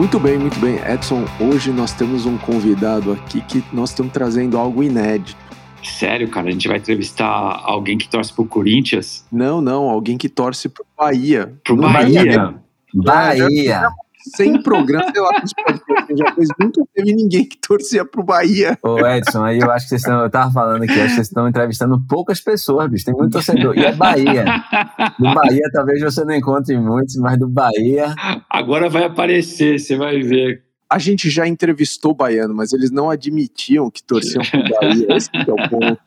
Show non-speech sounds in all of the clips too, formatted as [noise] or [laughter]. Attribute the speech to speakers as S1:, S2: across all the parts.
S1: Muito bem, muito bem. Edson, hoje nós temos um convidado aqui que nós estamos trazendo algo inédito.
S2: Sério, cara, a gente vai entrevistar alguém que torce pro Corinthians?
S1: Não, não, alguém que torce pro Bahia.
S2: Pro Bahia? Bahia.
S3: Bahia
S1: sem programa, sei lá, já fez, nunca teve ninguém que torcia pro Bahia.
S3: Ô Edson, aí eu acho que vocês estão, eu tava falando aqui, acho que vocês estão entrevistando poucas pessoas, bicho, tem muito torcedor, e é Bahia. Do Bahia talvez você não encontre muitos, mas do Bahia...
S2: Agora vai aparecer, você vai ver.
S1: A gente já entrevistou o baiano, mas eles não admitiam que torciam pro Bahia, [laughs] esse é o ponto.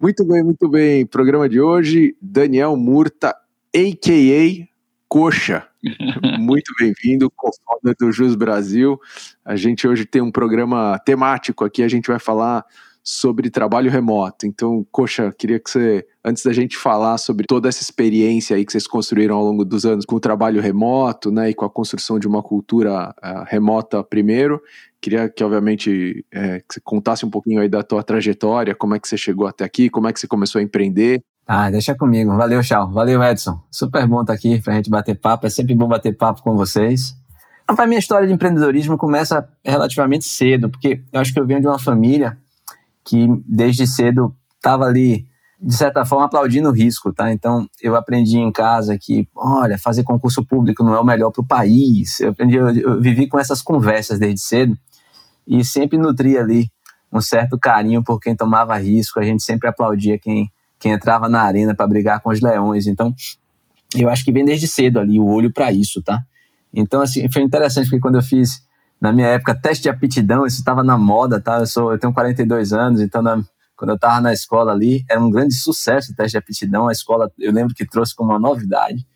S1: muito bem, muito bem. Programa de hoje, Daniel Murta, a.k.a. Coxa. [laughs] Muito bem-vindo, co-founder do Jus Brasil. A gente hoje tem um programa temático aqui, a gente vai falar sobre trabalho remoto. Então, Coxa, queria que você, antes da gente falar sobre toda essa experiência aí que vocês construíram ao longo dos anos com o trabalho remoto, né, e com a construção de uma cultura uh, remota primeiro, queria que, obviamente, é, que você contasse um pouquinho aí da tua trajetória, como é que você chegou até aqui, como é que você começou a empreender,
S3: ah, deixa comigo. Valeu, Chau. Valeu, Edson. Super bom estar aqui pra gente bater papo. É sempre bom bater papo com vocês. A minha história de empreendedorismo começa relativamente cedo, porque eu acho que eu venho de uma família que desde cedo estava ali, de certa forma, aplaudindo o risco, tá? Então, eu aprendi em casa que, olha, fazer concurso público não é o melhor para o país. Eu aprendi, eu, eu vivi com essas conversas desde cedo e sempre nutri ali um certo carinho por quem tomava risco. A gente sempre aplaudia quem quem entrava na arena para brigar com os leões. Então, eu acho que vem desde cedo ali o olho para isso, tá? Então, assim, foi interessante porque quando eu fiz, na minha época, teste de aptidão, isso estava na moda, tá? Eu, sou, eu tenho 42 anos, então na, quando eu estava na escola ali, era um grande sucesso o teste de aptidão. A escola, eu lembro que trouxe como uma novidade.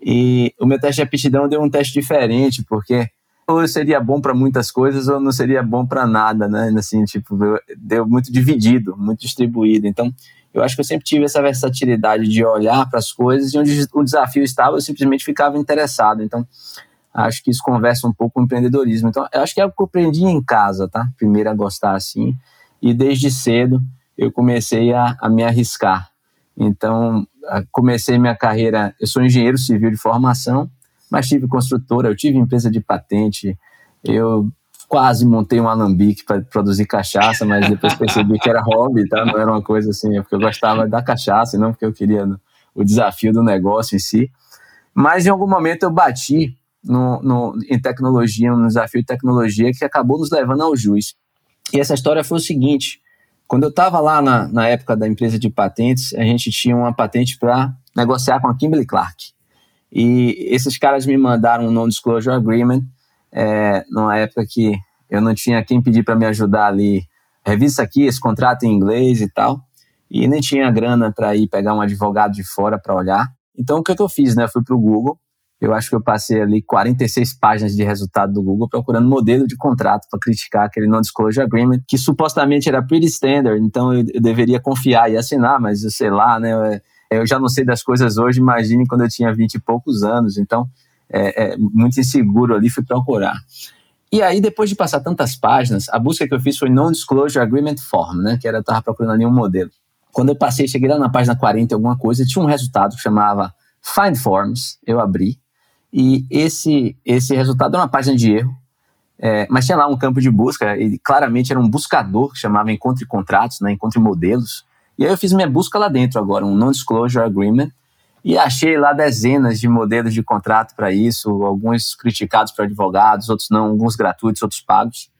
S3: E o meu teste de aptidão deu um teste diferente, porque ou seria bom para muitas coisas ou não seria bom para nada, né? Assim, tipo, deu muito dividido, muito distribuído. Então, eu acho que eu sempre tive essa versatilidade de olhar para as coisas e onde o desafio estava, eu simplesmente ficava interessado. Então, acho que isso conversa um pouco com o empreendedorismo. Então, eu acho que é o que eu aprendi em casa, tá? Primeiro a gostar assim. E desde cedo eu comecei a, a me arriscar. Então, comecei minha carreira. Eu sou engenheiro civil de formação, mas tive construtora, eu tive empresa de patente, eu quase montei um alambique para produzir cachaça, mas depois percebi que era hobby, tá? Não era uma coisa assim, é porque eu gostava da cachaça, e não porque eu queria o desafio do negócio em si. Mas em algum momento eu bati no, no, em tecnologia, um desafio de tecnologia que acabou nos levando ao juiz. E essa história foi o seguinte: quando eu estava lá na, na época da empresa de patentes, a gente tinha uma patente para negociar com a Kimberly Clark. E esses caras me mandaram um non-disclosure agreement é, numa época que eu não tinha quem pedir para me ajudar ali. Revista aqui, esse contrato em inglês e tal. E nem tinha grana para ir pegar um advogado de fora para olhar. Então, o que, que eu fiz? Né? Eu fui para o Google. Eu acho que eu passei ali 46 páginas de resultado do Google procurando modelo de contrato para criticar aquele non-disclosure agreement, que supostamente era pretty standard, então eu, eu, deveria confiar e assinar, mas eu sei lá, né? Eu já não sei das coisas hoje, imagine quando eu tinha 20 e poucos anos. Então, é, é, muito inseguro ali, fui procurar. E aí, depois de passar tantas páginas, a busca que eu fiz foi Non-Disclosure Agreement Form, né? Que era, eu estava procurando ali um modelo. Quando eu passei, cheguei lá na página 40 alguma coisa, tinha um resultado que chamava Find Forms, eu abri, e esse, esse resultado era uma página de erro, é, mas tinha lá um campo de busca, e claramente era um buscador que chamava Encontre Contratos, né? Encontre Modelos, e aí eu fiz minha busca lá dentro agora, um Non-Disclosure Agreement, e achei lá dezenas de modelos de contrato para isso, alguns criticados para advogados, outros não, alguns gratuitos, outros pagos.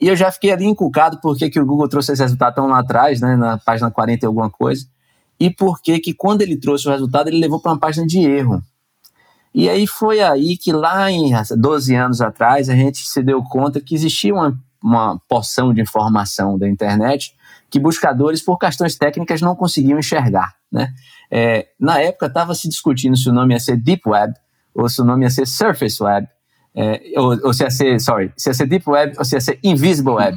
S3: E eu já fiquei ali inculcado por que, que o Google trouxe esse resultado tão lá atrás, né, na página 40 e alguma coisa, e por que que quando ele trouxe o resultado ele levou para uma página de erro. E aí foi aí que lá em 12 anos atrás a gente se deu conta que existia uma, uma porção de informação da internet que buscadores, por questões técnicas, não conseguiam enxergar. Né? É, na época estava se discutindo se o nome ia ser Deep Web ou se o nome ia ser Surface Web, é, ou, ou, se ia ser, sorry, se ia ser Deep Web ou se ia ser Invisible Web,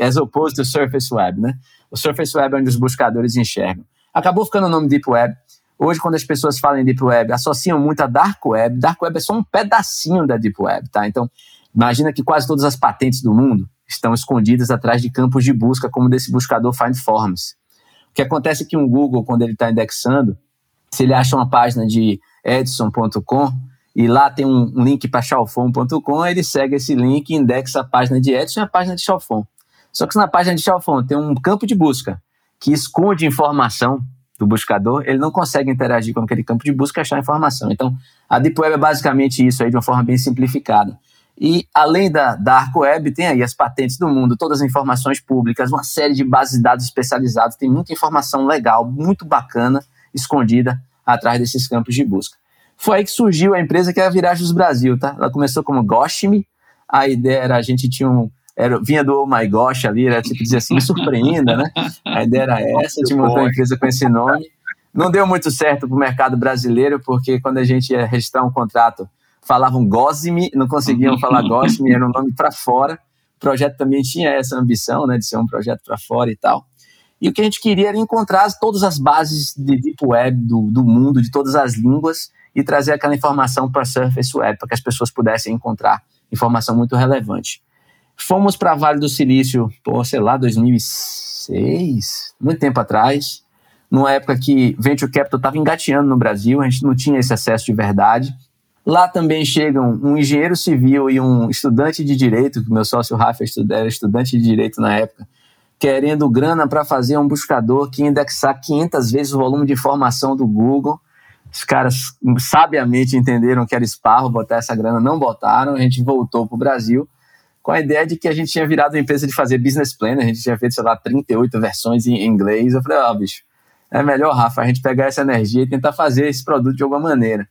S3: as opposed to Surface Web, né? O Surface Web é onde os buscadores enxergam. Acabou ficando o nome Deep Web. Hoje, quando as pessoas falam em Deep Web, associam muito a Dark Web. Dark Web é só um pedacinho da Deep Web, tá? Então, imagina que quase todas as patentes do mundo estão escondidas atrás de campos de busca, como desse buscador Find Forms. O que acontece é que um Google, quando ele está indexando, se ele acha uma página de edson.com, e lá tem um, link para chalfon.com, ele segue esse link, indexa a página de Edson e a página de Chalfon. Só que na página de Chalfon tem um campo de busca que esconde informação do buscador, ele não consegue interagir com aquele campo de busca e achar informação. Então, a Deep Web é basicamente isso aí, de uma forma bem simplificada. E além da Dark Web, tem aí as patentes do mundo, todas as informações públicas, uma série de bases de dados especializadas, tem muita informação legal, muito bacana, escondida atrás desses campos de busca. Foi aí que surgiu a empresa que é a Viragens Brasil, tá? Ela começou como Goshme, a ideia era, a gente tinha um, era, vinha do Oh My Gosh ali, era tipo dizer assim, me surpreenda, né? A ideia era essa, a gente montou uma empresa com esse nome. Não deu muito certo para o mercado brasileiro, porque quando a gente ia registrar um contrato, falavam Gosme, não conseguiam falar [laughs] Gosme, era um nome para fora. O projeto também tinha essa ambição, né, de ser um projeto para fora e tal. E o que a gente queria era encontrar todas as bases de Deep Web do, do mundo, de todas as línguas, e trazer aquela informação para a Surface Web, para que as pessoas pudessem encontrar informação muito relevante. Fomos para Vale do Silício, pô, sei lá, 2006, muito tempo atrás, numa época que Venture Capital estava engateando no Brasil, a gente não tinha esse acesso de verdade. Lá também chegam um engenheiro civil e um estudante de direito, que meu sócio Rafa era estudante de direito na época, querendo grana para fazer um buscador que indexar 500 vezes o volume de informação do Google. Os caras sabiamente entenderam que era esparro botar essa grana, não botaram, a gente voltou para o Brasil com a ideia de que a gente tinha virado uma empresa de fazer business plan, a gente tinha feito, sei lá, 38 versões em inglês. Eu falei, ó, oh, bicho, é melhor, Rafa, a gente pegar essa energia e tentar fazer esse produto de alguma maneira.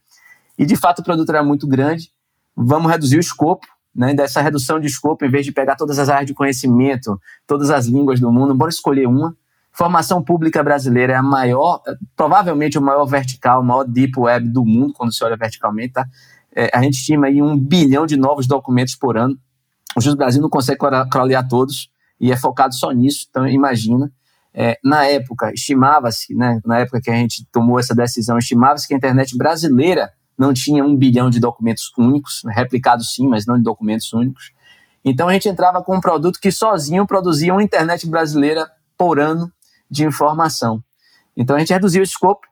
S3: E de fato o produto era muito grande, vamos reduzir o escopo, né? Dessa redução de escopo, em vez de pegar todas as áreas de conhecimento, todas as línguas do mundo, bora escolher uma. Formação pública brasileira é a maior, provavelmente o maior vertical, o maior deep web do mundo, quando se olha verticalmente, tá? É, a gente estima aí um bilhão de novos documentos por ano. O Jus Brasil não consegue crawlear todos e é focado só nisso, então imagina. É, na época, estimava-se, né, na época que a gente tomou essa decisão, estimava-se que a internet brasileira não tinha um bilhão de documentos únicos, replicados sim, mas não de documentos únicos. Então a gente entrava com um produto que sozinho produzia uma internet brasileira por ano de informação. Então a gente reduziu o escopo.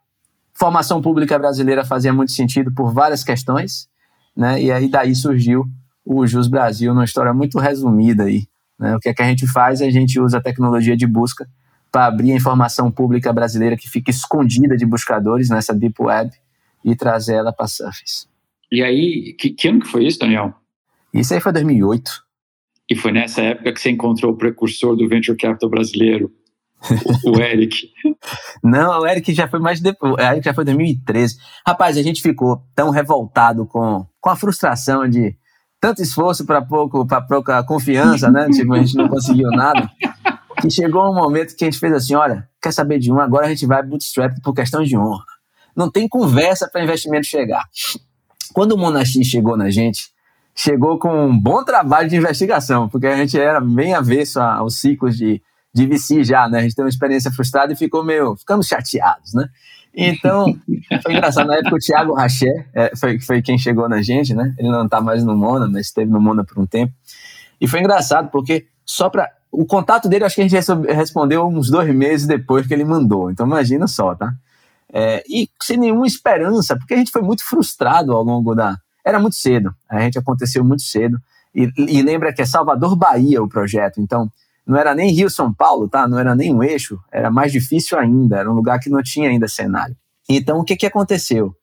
S3: Formação pública brasileira fazia muito sentido por várias questões, né? E aí daí surgiu o Jus Brasil, numa história muito resumida aí. Né? O que é que a gente faz? A gente usa a tecnologia de busca para abrir a informação pública brasileira que fica escondida de buscadores nessa Deep Web e trazer ela para Surface.
S2: E aí, que, que ano que foi isso, Daniel?
S3: Isso aí foi 2008.
S2: E foi nessa época que você encontrou o precursor do Venture Capital brasileiro, o, o Eric. [laughs]
S3: Não, o Eric já foi mais depois. O Eric já foi 2013. Rapaz, a gente ficou tão revoltado com, com a frustração de tanto esforço para pouco, para pouca confiança, né? Tipo, a gente não conseguiu nada. Que chegou um momento que a gente fez assim: olha, quer saber de um? Agora a gente vai bootstrap por questão de honra. Não tem conversa para investimento chegar. Quando o Monachi chegou na gente, chegou com um bom trabalho de investigação, porque a gente era bem avesso aos ciclos de, de VC já, né? A gente teve uma experiência frustrada e ficou meio. ficamos chateados, né? Então, [laughs] foi engraçado. Na época, o Thiago Raché é, foi, foi quem chegou na gente, né? Ele não está mais no Mona, mas esteve no Mona por um tempo. E foi engraçado, porque só para. O contato dele, acho que a gente respondeu uns dois meses depois que ele mandou. Então, imagina só, tá? É, e sem nenhuma esperança, porque a gente foi muito frustrado ao longo da. Era muito cedo, a gente aconteceu muito cedo. E, e lembra que é Salvador, Bahia o projeto. Então, não era nem Rio São Paulo, tá? Não era nem um eixo, era mais difícil ainda, era um lugar que não tinha ainda cenário. Então o que que aconteceu?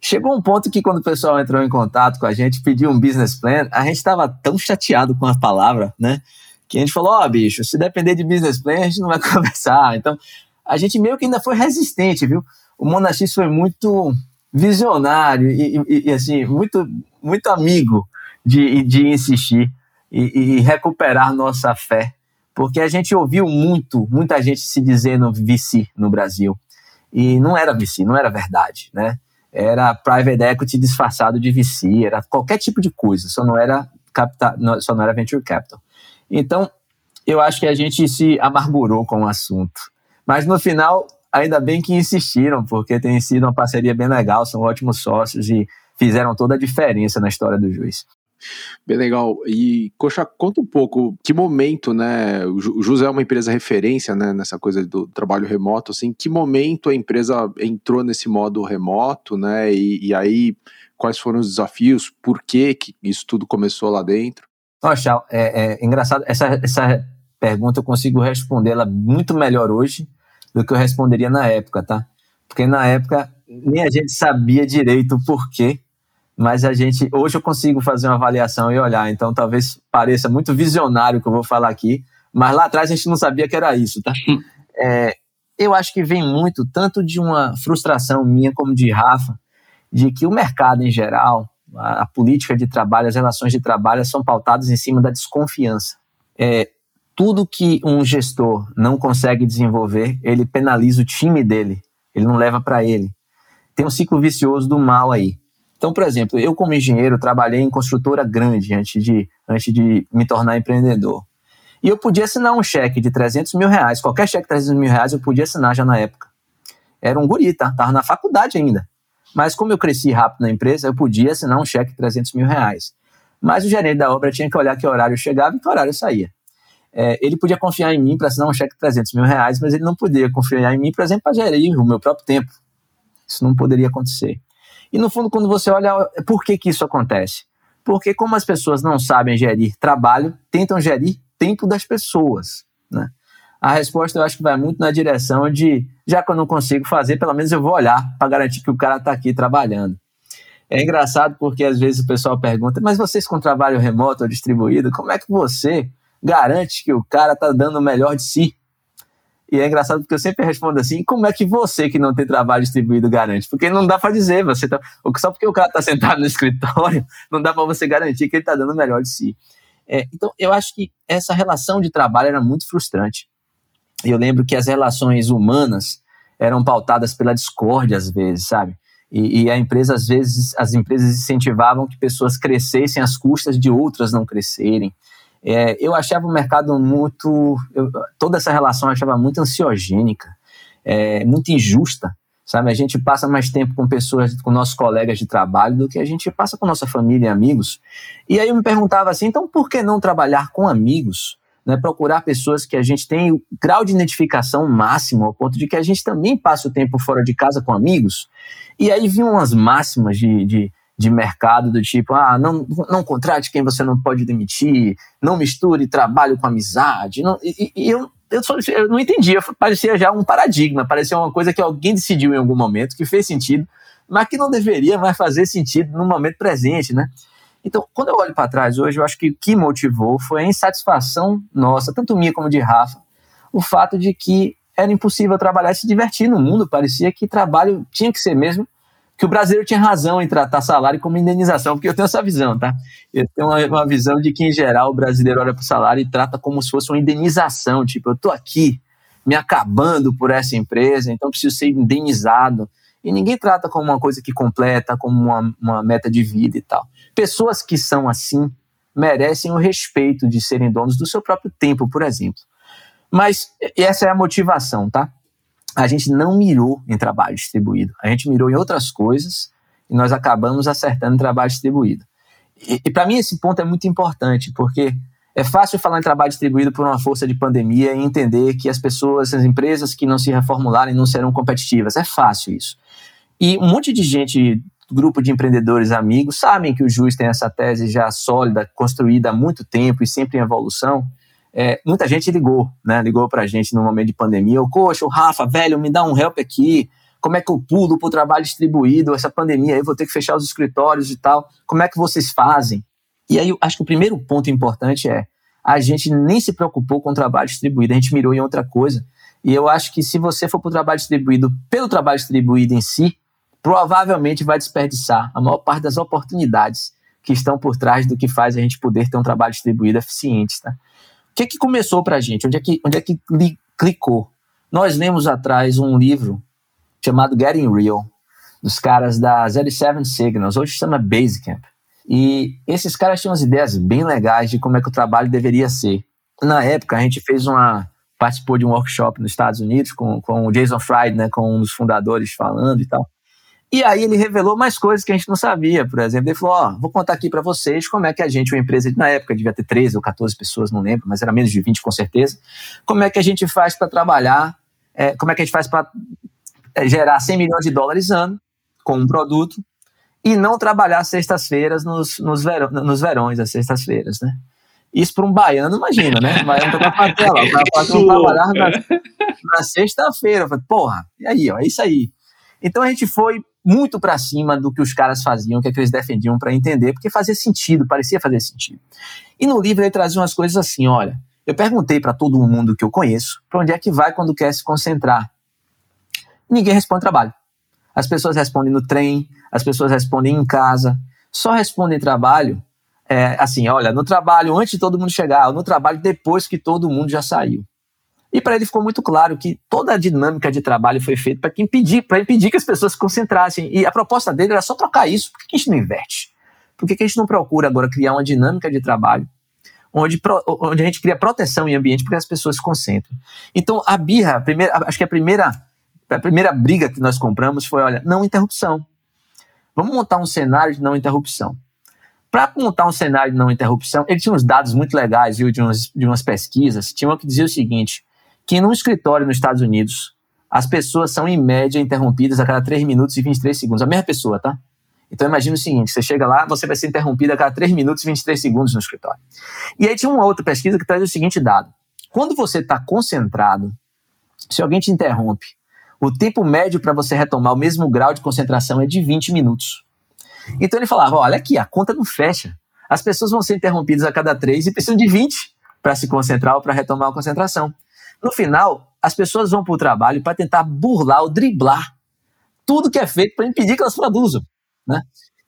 S3: Chegou um ponto que quando o pessoal entrou em contato com a gente, pediu um business plan, a gente estava tão chateado com a palavra, né? Que a gente falou, ó, oh, bicho, se depender de business plan, a gente não vai [laughs] conversar. Então, a gente meio que ainda foi resistente, viu? O Monachis foi muito visionário e, e, e, assim, muito, muito amigo de, de insistir e, e recuperar nossa fé porque a gente ouviu muito, muita gente se dizendo VC no Brasil. E não era VC, não era verdade, né? Era private equity disfarçado de VC, era qualquer tipo de coisa, só não era capital, só não era venture capital. Então, eu acho que a gente se amargurou com o assunto. Mas no final, ainda bem que insistiram, porque tem sido uma parceria bem legal, são ótimos sócios e fizeram toda a diferença na história do juiz.
S1: Bem legal. E, Coxa, conta um pouco que momento, né? O José é uma empresa referência, né? Nessa coisa do trabalho remoto, assim. Que momento a empresa entrou nesse modo remoto, né? E, e aí, quais foram os desafios, por que, que isso tudo começou lá dentro?
S3: Chau, é, é engraçado, essa, essa pergunta eu consigo respondê-la muito melhor hoje do que eu responderia na época, tá? Porque na época nem a gente sabia direito o porquê, mas a gente hoje eu consigo fazer uma avaliação e olhar, então talvez pareça muito visionário o que eu vou falar aqui, mas lá atrás a gente não sabia que era isso, tá? É, eu acho que vem muito tanto de uma frustração minha como de Rafa, de que o mercado em geral, a, a política de trabalho, as relações de trabalho são pautadas em cima da desconfiança. É, tudo que um gestor não consegue desenvolver, ele penaliza o time dele, ele não leva para ele. Tem um ciclo vicioso do mal aí. Então, por exemplo, eu como engenheiro trabalhei em construtora grande antes de, antes de me tornar empreendedor. E eu podia assinar um cheque de 300 mil reais, qualquer cheque de 300 mil reais eu podia assinar já na época. Era um guri, tá? Tava na faculdade ainda. Mas como eu cresci rápido na empresa, eu podia assinar um cheque de 300 mil reais. Mas o gerente da obra tinha que olhar que horário chegava e que horário saía. É, ele podia confiar em mim para assinar um cheque de 300 mil reais, mas ele não podia confiar em mim, por exemplo, para gerir o meu próprio tempo. Isso não poderia acontecer. E no fundo, quando você olha, por que, que isso acontece? Porque como as pessoas não sabem gerir trabalho, tentam gerir tempo das pessoas. Né? A resposta eu acho que vai muito na direção de, já que eu não consigo fazer, pelo menos eu vou olhar para garantir que o cara está aqui trabalhando. É engraçado porque às vezes o pessoal pergunta, mas vocês com trabalho remoto ou distribuído, como é que você garante que o cara está dando o melhor de si. E é engraçado porque eu sempre respondo assim: como é que você que não tem trabalho distribuído garante? Porque não dá para dizer, você tá, só porque o cara está [laughs] sentado no escritório, não dá para você garantir que ele está dando o melhor de si. É, então, eu acho que essa relação de trabalho era muito frustrante. Eu lembro que as relações humanas eram pautadas pela discórdia às vezes, sabe? E, e, a empresa, às vezes, as empresas incentivavam que pessoas crescessem às custas de outras não crescerem. É, eu achava o mercado muito. Eu, toda essa relação eu achava muito ansiogênica, é, muito injusta. Sabe, a gente passa mais tempo com pessoas, com nossos colegas de trabalho, do que a gente passa com nossa família e amigos. E aí eu me perguntava assim: então por que não trabalhar com amigos? Né, procurar pessoas que a gente tem o grau de identificação máximo, ao ponto de que a gente também passa o tempo fora de casa com amigos. E aí vinham umas máximas de, de de mercado do tipo, ah, não, não contrate quem você não pode demitir, não misture trabalho com amizade. Não, e, e eu, eu, só, eu não entendia, parecia já um paradigma, parecia uma coisa que alguém decidiu em algum momento, que fez sentido, mas que não deveria mais fazer sentido no momento presente, né? Então, quando eu olho para trás hoje, eu acho que o que motivou foi a insatisfação nossa, tanto minha como de Rafa, o fato de que era impossível trabalhar e se divertir no mundo, parecia que trabalho tinha que ser mesmo que o brasileiro tinha razão em tratar salário como indenização, porque eu tenho essa visão, tá? Eu tenho uma, uma visão de que, em geral, o brasileiro olha para o salário e trata como se fosse uma indenização, tipo, eu estou aqui me acabando por essa empresa, então preciso ser indenizado. E ninguém trata como uma coisa que completa, como uma, uma meta de vida e tal. Pessoas que são assim merecem o respeito de serem donos do seu próprio tempo, por exemplo. Mas essa é a motivação, tá? A gente não mirou em trabalho distribuído. A gente mirou em outras coisas e nós acabamos acertando em trabalho distribuído. E, e para mim esse ponto é muito importante, porque é fácil falar em trabalho distribuído por uma força de pandemia e entender que as pessoas, as empresas que não se reformularem não serão competitivas. É fácil isso. E um monte de gente, grupo de empreendedores amigos, sabem que o Juiz tem essa tese já sólida, construída há muito tempo e sempre em evolução, é, muita gente ligou, né? Ligou pra gente no momento de pandemia. O coxa, o Rafa, velho, me dá um help aqui. Como é que eu pulo pro trabalho distribuído? Essa pandemia aí, vou ter que fechar os escritórios e tal. Como é que vocês fazem? E aí, eu acho que o primeiro ponto importante é a gente nem se preocupou com o trabalho distribuído, a gente mirou em outra coisa. E eu acho que se você for para o trabalho distribuído pelo trabalho distribuído em si, provavelmente vai desperdiçar a maior parte das oportunidades que estão por trás do que faz a gente poder ter um trabalho distribuído eficiente. Tá? Que que começou para a gente? Onde é que, onde é que clicou? Nós lemos atrás um livro chamado Getting Real, dos caras da 07 Signals, hoje chama Basecamp. E esses caras tinham umas ideias bem legais de como é que o trabalho deveria ser. Na época, a gente fez uma. participou de um workshop nos Estados Unidos com, com o Jason Fried, né, com um dos fundadores falando e tal. E aí ele revelou mais coisas que a gente não sabia, por exemplo. Ele falou: Ó, oh, vou contar aqui para vocês como é que a gente, uma empresa, na época devia ter 13 ou 14 pessoas, não lembro, mas era menos de 20 com certeza. Como é que a gente faz para trabalhar, é, como é que a gente faz para é, gerar 100 milhões de dólares ano com um produto e não trabalhar sextas-feiras nos, nos, verão, nos verões, as sextas-feiras, né? Isso para um baiano, imagina, né? O baiano tá na patela, o cara trabalhar na, na sexta-feira. Porra, e aí, ó, é isso aí. Então a gente foi muito para cima do que os caras faziam, que, é que eles defendiam para entender, porque fazia sentido, parecia fazer sentido. E no livro ele trazia umas coisas assim, olha, eu perguntei para todo mundo que eu conheço, para onde é que vai quando quer se concentrar. Ninguém responde trabalho. As pessoas respondem no trem, as pessoas respondem em casa, só respondem trabalho é, assim, olha, no trabalho antes de todo mundo chegar, no trabalho depois que todo mundo já saiu. E para ele ficou muito claro que toda a dinâmica de trabalho foi feita para impedir, para impedir que as pessoas se concentrassem. E a proposta dele era só trocar isso. Por que a gente não inverte? Por que a gente não procura agora criar uma dinâmica de trabalho onde, onde a gente cria proteção em ambiente para que as pessoas se concentrem? Então, a birra, a primeira, acho que a primeira, a primeira briga que nós compramos foi, olha, não interrupção. Vamos montar um cenário de não interrupção. Para montar um cenário de não interrupção, ele tinha uns dados muito legais, viu, de, umas, de umas pesquisas. Tinha uma que dizia o seguinte: que num escritório nos Estados Unidos, as pessoas são, em média, interrompidas a cada 3 minutos e 23 segundos. A mesma pessoa, tá? Então imagine o seguinte: você chega lá, você vai ser interrompido a cada 3 minutos e 23 segundos no escritório. E aí tinha uma outra pesquisa que traz o seguinte dado: quando você está concentrado, se alguém te interrompe, o tempo médio para você retomar o mesmo grau de concentração é de 20 minutos. Então ele falava: olha aqui, a conta não fecha. As pessoas vão ser interrompidas a cada 3 e precisam de 20 para se concentrar ou para retomar a concentração. No final, as pessoas vão para o trabalho para tentar burlar ou driblar tudo que é feito para impedir que elas produzam. Né?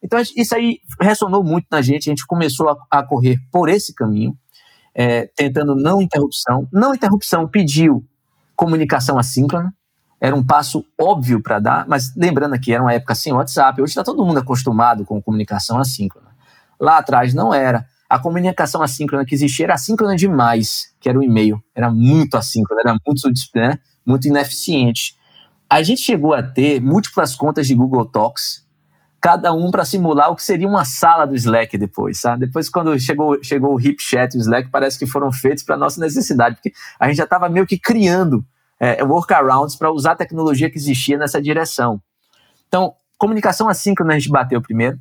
S3: Então, isso aí ressonou muito na gente, a gente começou a, a correr por esse caminho, é, tentando não interrupção. Não interrupção pediu comunicação assíncrona, era um passo óbvio para dar, mas lembrando que era uma época sem WhatsApp, hoje está todo mundo acostumado com comunicação assíncrona. Lá atrás não era a comunicação assíncrona que existia era assíncrona demais, que era o e-mail. Era muito assíncrona, era muito, né, muito ineficiente. A gente chegou a ter múltiplas contas de Google Talks, cada um para simular o que seria uma sala do Slack depois, sabe? Depois, quando chegou, chegou o HipChat e o Slack, parece que foram feitos para nossa necessidade, porque a gente já estava meio que criando é, workarounds para usar a tecnologia que existia nessa direção. Então, comunicação assíncrona a gente bateu primeiro.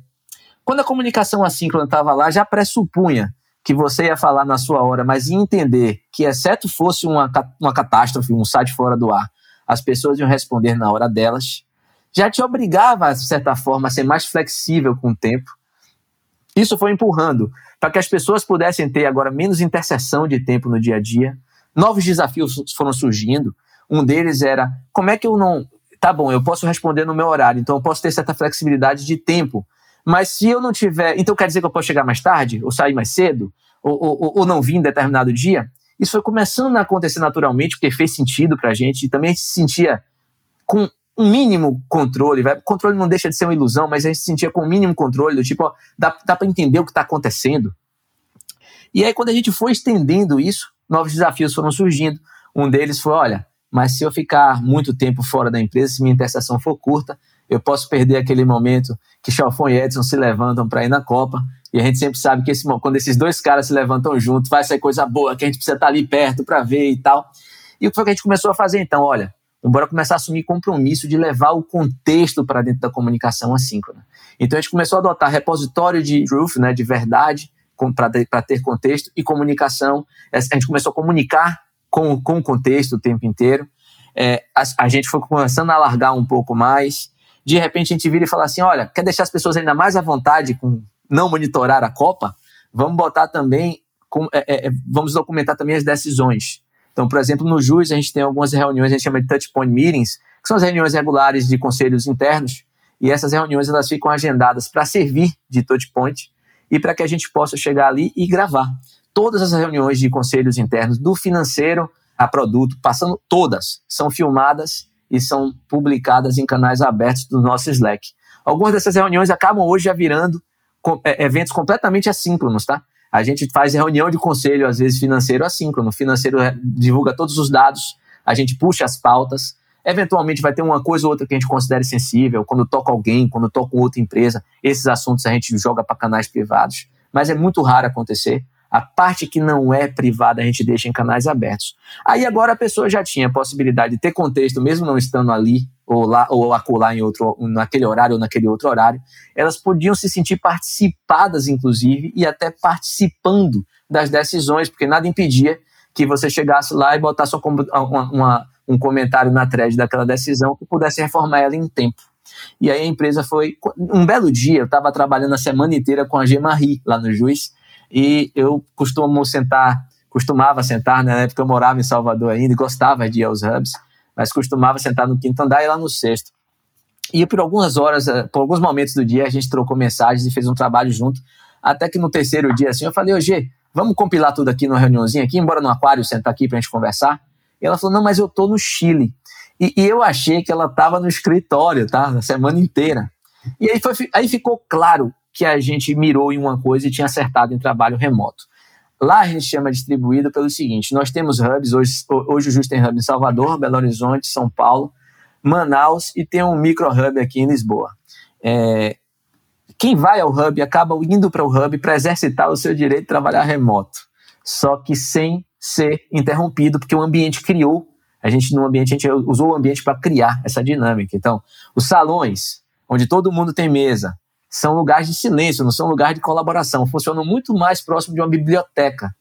S3: Quando a comunicação assíncrona estava lá, já pressupunha que você ia falar na sua hora, mas ia entender que, exceto fosse uma, uma catástrofe, um site fora do ar, as pessoas iam responder na hora delas, já te obrigava, de certa forma, a ser mais flexível com o tempo. Isso foi empurrando para que as pessoas pudessem ter agora menos interseção de tempo no dia a dia. Novos desafios foram surgindo. Um deles era como é que eu não. Tá bom, eu posso responder no meu horário, então eu posso ter certa flexibilidade de tempo mas se eu não tiver. Então quer dizer que eu posso chegar mais tarde? Ou sair mais cedo? Ou, ou, ou não vir em determinado dia? Isso foi começando a acontecer naturalmente, porque fez sentido para a gente, e também se sentia com um mínimo controle. O controle não deixa de ser uma ilusão, mas a gente se sentia com um mínimo controle, do tipo, ó, dá, dá para entender o que está acontecendo. E aí, quando a gente foi estendendo isso, novos desafios foram surgindo. Um deles foi: olha, mas se eu ficar muito tempo fora da empresa, se minha interseção for curta, eu posso perder aquele momento que Chalfon e Edson se levantam para ir na Copa. E a gente sempre sabe que esse, quando esses dois caras se levantam juntos, vai sair coisa boa, que a gente precisa estar tá ali perto para ver e tal. E o que foi que a gente começou a fazer então? Olha, bora começar a assumir compromisso de levar o contexto para dentro da comunicação assíncrona. Então a gente começou a adotar repositório de truth, né, de verdade, para ter contexto e comunicação. A gente começou a comunicar com, com o contexto o tempo inteiro. É, a, a, gente foi começando a alargar um pouco mais de repente a gente vira e fala assim: olha, quer deixar as pessoas ainda mais à vontade com não monitorar a Copa? Vamos botar também, com, é, é, vamos documentar também as decisões. Então, por exemplo, no JUS a gente tem algumas reuniões, a gente chama de touch point meetings, que são as reuniões regulares de conselhos internos, e essas reuniões elas ficam agendadas para servir de touch point e para que a gente possa chegar ali e gravar. Todas as reuniões de conselhos internos, do financeiro a produto, passando todas, são filmadas e são publicadas em canais abertos do nosso Slack. Algumas dessas reuniões acabam hoje já virando é, eventos completamente assíncronos, tá? A gente faz reunião de conselho, às vezes financeiro assíncrono. O financeiro é, divulga todos os dados, a gente puxa as pautas. Eventualmente vai ter uma coisa ou outra que a gente considere sensível, quando toca alguém, quando toca outra empresa. Esses assuntos a gente joga para canais privados, mas é muito raro acontecer. A parte que não é privada a gente deixa em canais abertos. Aí agora a pessoa já tinha a possibilidade de ter contexto, mesmo não estando ali, ou lá, ou acolá em outro, naquele horário ou naquele outro horário. Elas podiam se sentir participadas, inclusive, e até participando das decisões, porque nada impedia que você chegasse lá e botasse uma, uma, um comentário na thread daquela decisão que pudesse reformar ela em tempo. E aí a empresa foi. Um belo dia, eu estava trabalhando a semana inteira com a Gemarie lá no Juiz, e eu costumo sentar, costumava sentar, né, na época eu morava em Salvador ainda e gostava de ir aos hubs, mas costumava sentar no quinto andar e lá no sexto. E por algumas horas, eh, por alguns momentos do dia, a gente trocou mensagens e fez um trabalho junto, até que no terceiro dia, assim, eu falei, ô G, vamos compilar tudo aqui numa reuniãozinha aqui, embora no aquário, sentar aqui pra gente conversar? E ela falou, não, mas eu tô no Chile. E, e eu achei que ela estava no escritório, tá? Na semana inteira. E aí, foi, aí ficou claro que a gente mirou em uma coisa e tinha acertado em trabalho remoto. Lá a gente chama distribuído pelo seguinte: nós temos hubs, hoje, hoje o Just tem hub em Salvador, Belo Horizonte, São Paulo, Manaus e tem um micro hub aqui em Lisboa. É, quem vai ao hub acaba indo para o hub para exercitar o seu direito de trabalhar remoto, só que sem ser interrompido, porque o ambiente criou, a gente no ambiente, a gente usou o ambiente para criar essa dinâmica. Então, os salões, onde todo mundo tem mesa, são lugares de silêncio, não são lugares de colaboração. Funcionam muito mais próximo de uma biblioteca.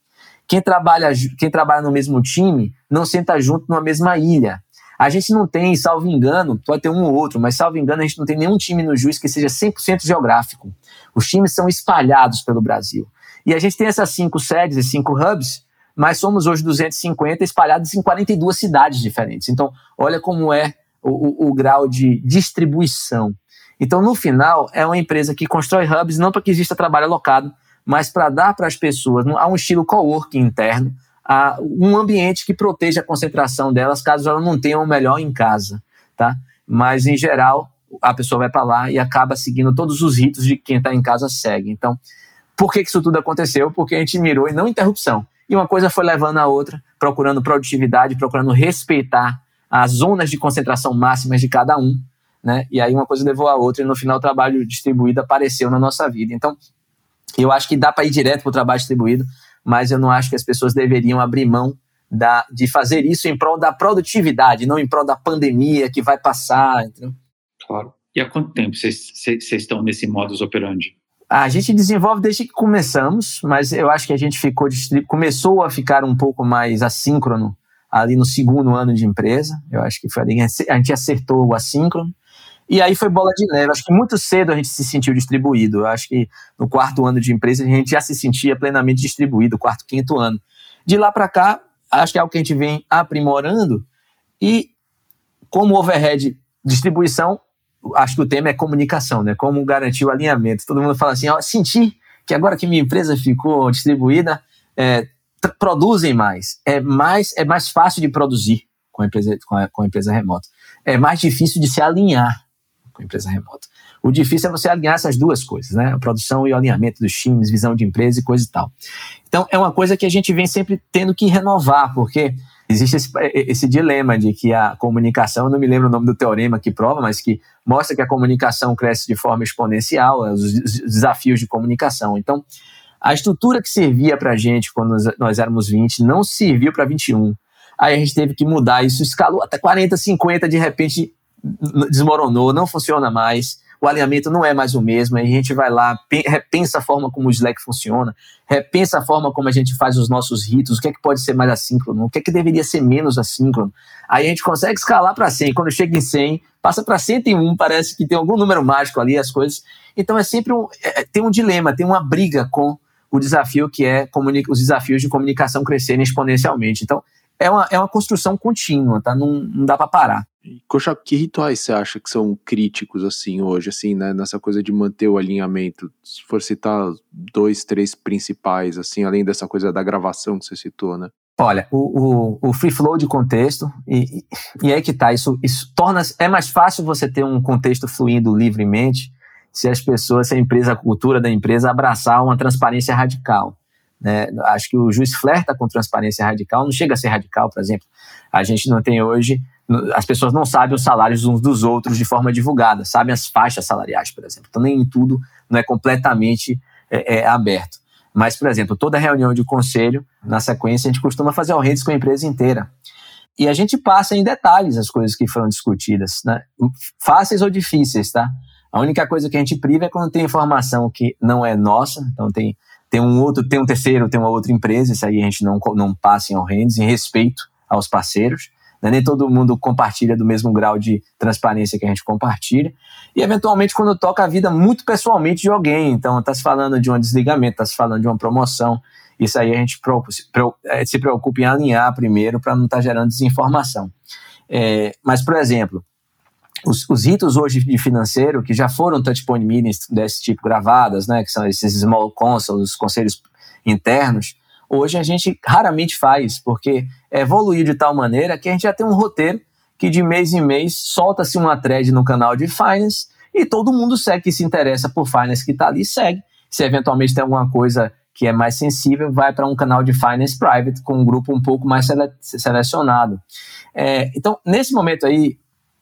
S3: Quem trabalha, quem trabalha no mesmo time não senta junto numa mesma ilha. A gente não tem, salvo engano, pode ter um ou outro, mas salvo engano, a gente não tem nenhum time no Juiz que seja 100% geográfico. Os times são espalhados pelo Brasil. E a gente tem essas cinco sedes e cinco hubs, mas somos hoje 250 espalhados em 42 cidades diferentes. Então, olha como é o, o, o grau de distribuição. Então, no final, é uma empresa que constrói hubs não para que exista trabalho alocado, mas para dar para as pessoas, a um estilo coworking interno, a um ambiente que proteja a concentração delas, caso elas não tenham o melhor em casa, tá? Mas, em geral, a pessoa vai para lá e acaba seguindo todos os ritos de quem está em casa segue. Então, por que isso tudo aconteceu? Porque a gente mirou e não interrupção. E uma coisa foi levando a outra, procurando produtividade, procurando respeitar as zonas de concentração máximas de cada um, né? E aí uma coisa levou a outra e no final o trabalho distribuído apareceu na nossa vida. Então, eu acho que dá para ir direto para o trabalho distribuído, mas eu não acho que as pessoas deveriam abrir mão da, de fazer isso em prol da produtividade, não em prol da pandemia que vai passar, entendeu?
S2: Claro. E há quanto tempo vocês estão nesse modus operandi?
S3: A gente desenvolve desde que começamos, mas eu acho que a gente ficou começou a ficar um pouco mais assíncrono ali no segundo ano de empresa. Eu acho que foi a gente acertou o assíncrono. E aí foi bola de neve. Acho que muito cedo a gente se sentiu distribuído. Acho que no quarto ano de empresa a gente já se sentia plenamente distribuído, quarto, quinto ano. De lá para cá, acho que é algo que a gente vem aprimorando. E como overhead distribuição, acho que o tema é comunicação, né? Como garantir o alinhamento. Todo mundo fala assim, ó, senti que agora que minha empresa ficou distribuída, é, produzem mais. É mais é mais fácil de produzir com a empresa com a, com a empresa remota. É mais difícil de se alinhar com empresa remota. O difícil é você alinhar essas duas coisas, né? A produção e o alinhamento dos times, visão de empresa e coisa e tal. Então, é uma coisa que a gente vem sempre tendo que renovar, porque existe esse, esse dilema de que a comunicação, eu não me lembro o nome do teorema que prova, mas que mostra que a comunicação cresce de forma exponencial, é os desafios de comunicação. Então, a estrutura que servia para a gente quando nós, nós éramos 20 não serviu para 21. Aí a gente teve que mudar, isso escalou até 40, 50, de repente desmoronou, não funciona mais, o alinhamento não é mais o mesmo, a gente vai lá, repensa a forma como o Slack funciona, repensa a forma como a gente faz os nossos ritos, o que é que pode ser mais assíncrono, o que é que deveria ser menos assíncrono. Aí a gente consegue escalar para 100, quando chega em 100, passa para 101, parece que tem algum número mágico ali, as coisas. Então é sempre um, é, tem um dilema, tem uma briga com o desafio que é os desafios de comunicação crescerem exponencialmente. Então, é uma, é uma construção contínua, tá? Não, não dá para parar.
S1: Coxa, que rituais você acha que são críticos, assim, hoje, assim, né, nessa coisa de manter o alinhamento? Se for citar dois, três principais, assim, além dessa coisa da gravação que você citou, né?
S3: Olha, o, o, o free flow de contexto, e, e aí que tá, isso, isso torna, é mais fácil você ter um contexto fluindo livremente se as pessoas, se a empresa, a cultura da empresa abraçar uma transparência radical. Né? Acho que o juiz flerta com transparência radical, não chega a ser radical, por exemplo. A gente não tem hoje, as pessoas não sabem os salários uns dos outros de forma divulgada, sabem as faixas salariais, por exemplo. Então, nem tudo não é completamente é, é, aberto. Mas, por exemplo, toda reunião de conselho, na sequência, a gente costuma fazer o redes com a empresa inteira. E a gente passa em detalhes as coisas que foram discutidas, né? Fáceis ou difíceis, tá? A única coisa que a gente priva é quando tem informação que não é nossa, então tem, tem um outro, tem um terceiro, tem uma outra empresa, isso aí a gente não, não passa em all-hands, em respeito aos parceiros. Né? Nem todo mundo compartilha do mesmo grau de transparência que a gente compartilha. E, eventualmente, quando toca a vida muito pessoalmente de alguém, então está se falando de um desligamento, está se falando de uma promoção, isso aí a gente é, se preocupa em alinhar primeiro para não estar tá gerando desinformação. É, mas, por exemplo, os, os, ritos hoje de financeiro, que já foram touchpoint meetings desse tipo gravadas, né, que são esses small councils, os conselhos internos, hoje a gente raramente faz, porque evoluiu de tal maneira que a gente já tem um roteiro que de mês em mês solta-se uma thread no canal de Finance e todo mundo segue que se interessa por Finance que está ali, segue. Se eventualmente tem alguma coisa que é mais sensível, vai para um canal de Finance Private com um grupo um pouco mais sele selecionado. É, então, nesse momento aí,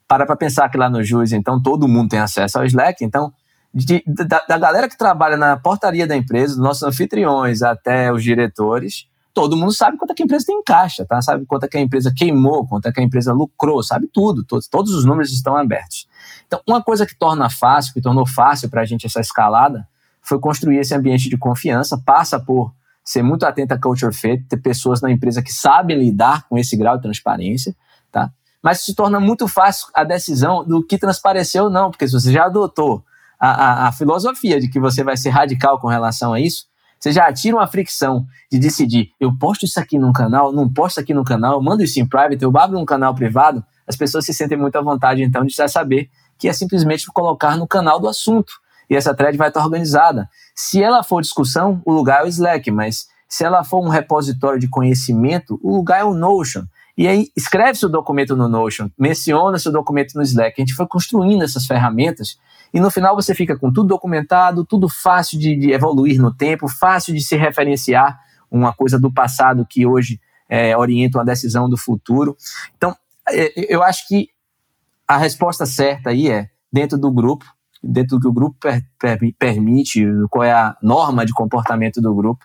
S3: para para pensar que lá no Juiz, então, todo mundo tem acesso ao Slack, então, de, da, da, galera que trabalha na portaria da empresa, dos nossos anfitriões até os diretores, todo mundo sabe quanto é que a empresa tem em caixa, tá? Sabe quanto é que a empresa queimou, quanto é que a empresa lucrou, sabe tudo, todos, todos os números estão abertos. Então, uma coisa que torna fácil, que tornou fácil para a gente essa escalada, foi construir esse ambiente de confiança, passa por ser muito atento a culture fit, ter pessoas na empresa que sabem lidar com esse grau de transparência, tá? Mas se torna muito fácil a decisão do que transpareceu ou não, porque se você já adotou a, a, a filosofia de que você vai ser radical com relação a isso, você já tira uma fricção de decidir, eu posto isso aqui no canal, não posto aqui no canal, mando isso em private, eu abro um canal privado, as pessoas se sentem muito à vontade, então, de já saber que é simplesmente colocar no canal do assunto e essa thread vai estar organizada. Se ela for discussão, o lugar é o Slack, mas se ela for um repositório de conhecimento, o lugar é o Notion. E aí, escreve seu documento no Notion, menciona seu documento no Slack. A gente foi construindo essas ferramentas e no final você fica com tudo documentado, tudo fácil de, de evoluir no tempo, fácil de se referenciar uma coisa do passado que hoje é, orienta uma decisão do futuro. Então, é, eu acho que a resposta certa aí é dentro do grupo, dentro do que o grupo per, per, permite, qual é a norma de comportamento do grupo,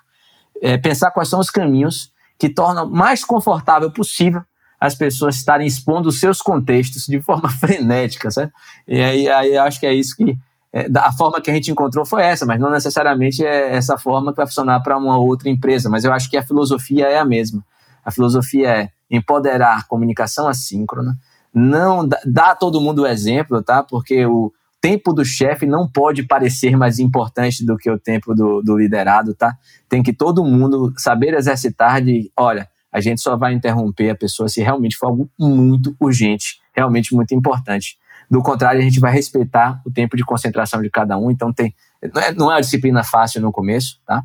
S3: é, pensar quais são os caminhos que tornam mais confortável possível as pessoas estarem expondo os seus contextos de forma [laughs] frenética, certo? E aí, aí acho que é isso que é, a forma que a gente encontrou foi essa, mas não necessariamente é essa forma que vai funcionar para uma outra empresa. Mas eu acho que a filosofia é a mesma. A filosofia é empoderar comunicação assíncrona, não dá a todo mundo o exemplo, tá? Porque o, tempo do chefe não pode parecer mais importante do que o tempo do, do liderado, tá? Tem que todo mundo saber exercitar de, olha, a gente só vai interromper a pessoa se realmente for algo muito urgente, realmente muito importante. Do contrário, a gente vai respeitar o tempo de concentração de cada um, então tem, não é, não é uma disciplina fácil no começo, tá?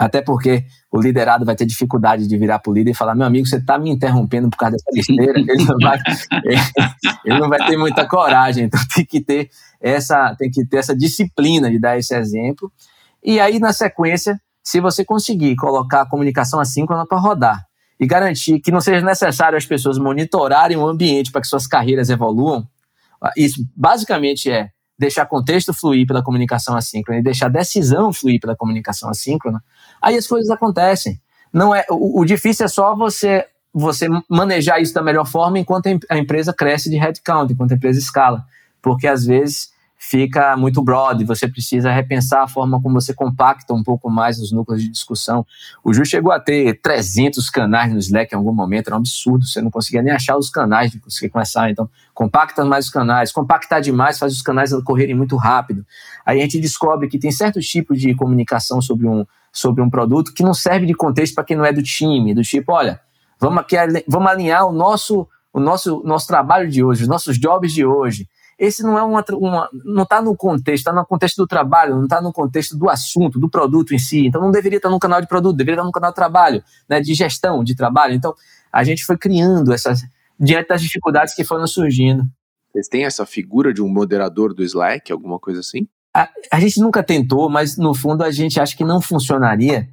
S3: Até porque o liderado vai ter dificuldade de virar para o líder e falar: meu amigo, você está me interrompendo por causa dessa besteira. [laughs] Ele não, vai, [laughs] ele não vai ter muita coragem. Então tem que ter essa, tem que ter essa disciplina de dar esse exemplo. E aí, na sequência, se você conseguir colocar a comunicação assíncrona para rodar e garantir que não seja necessário as pessoas monitorarem o ambiente para que suas carreiras evoluam, isso basicamente é deixar contexto fluir pela comunicação assíncrona e deixar decisão fluir pela comunicação assíncrona, aí as coisas acontecem. Não é o, o difícil é só você você manejar isso da melhor forma enquanto a empresa cresce de headcount, enquanto a empresa escala, porque às vezes fica muito broad, você precisa repensar a forma como você compacta um pouco mais os núcleos de discussão. O Ju chegou a ter 300 canais no Slack em algum momento, era um absurdo, você não conseguia nem achar os canais de conseguir começar, então compacta mais os canais, compactar demais faz os canais correrem muito rápido. Aí a gente descobre que tem certos tipos de comunicação sobre um, sobre um produto que não serve de contexto para quem não é do time, do tipo, olha, vamos, aqui, vamos alinhar o nosso, o nosso, nosso trabalho de hoje, os nossos jobs de hoje, esse não é uma, uma não está no contexto, está no contexto do trabalho, não está no contexto do assunto, do produto em si. Então não deveria estar no canal de produto, deveria estar no canal de trabalho, né, de gestão de trabalho. Então a gente foi criando essas diante das dificuldades que foram surgindo.
S1: Vocês têm essa figura de um moderador do Slack, alguma coisa assim?
S3: A, a gente nunca tentou, mas no fundo a gente acha que não funcionaria,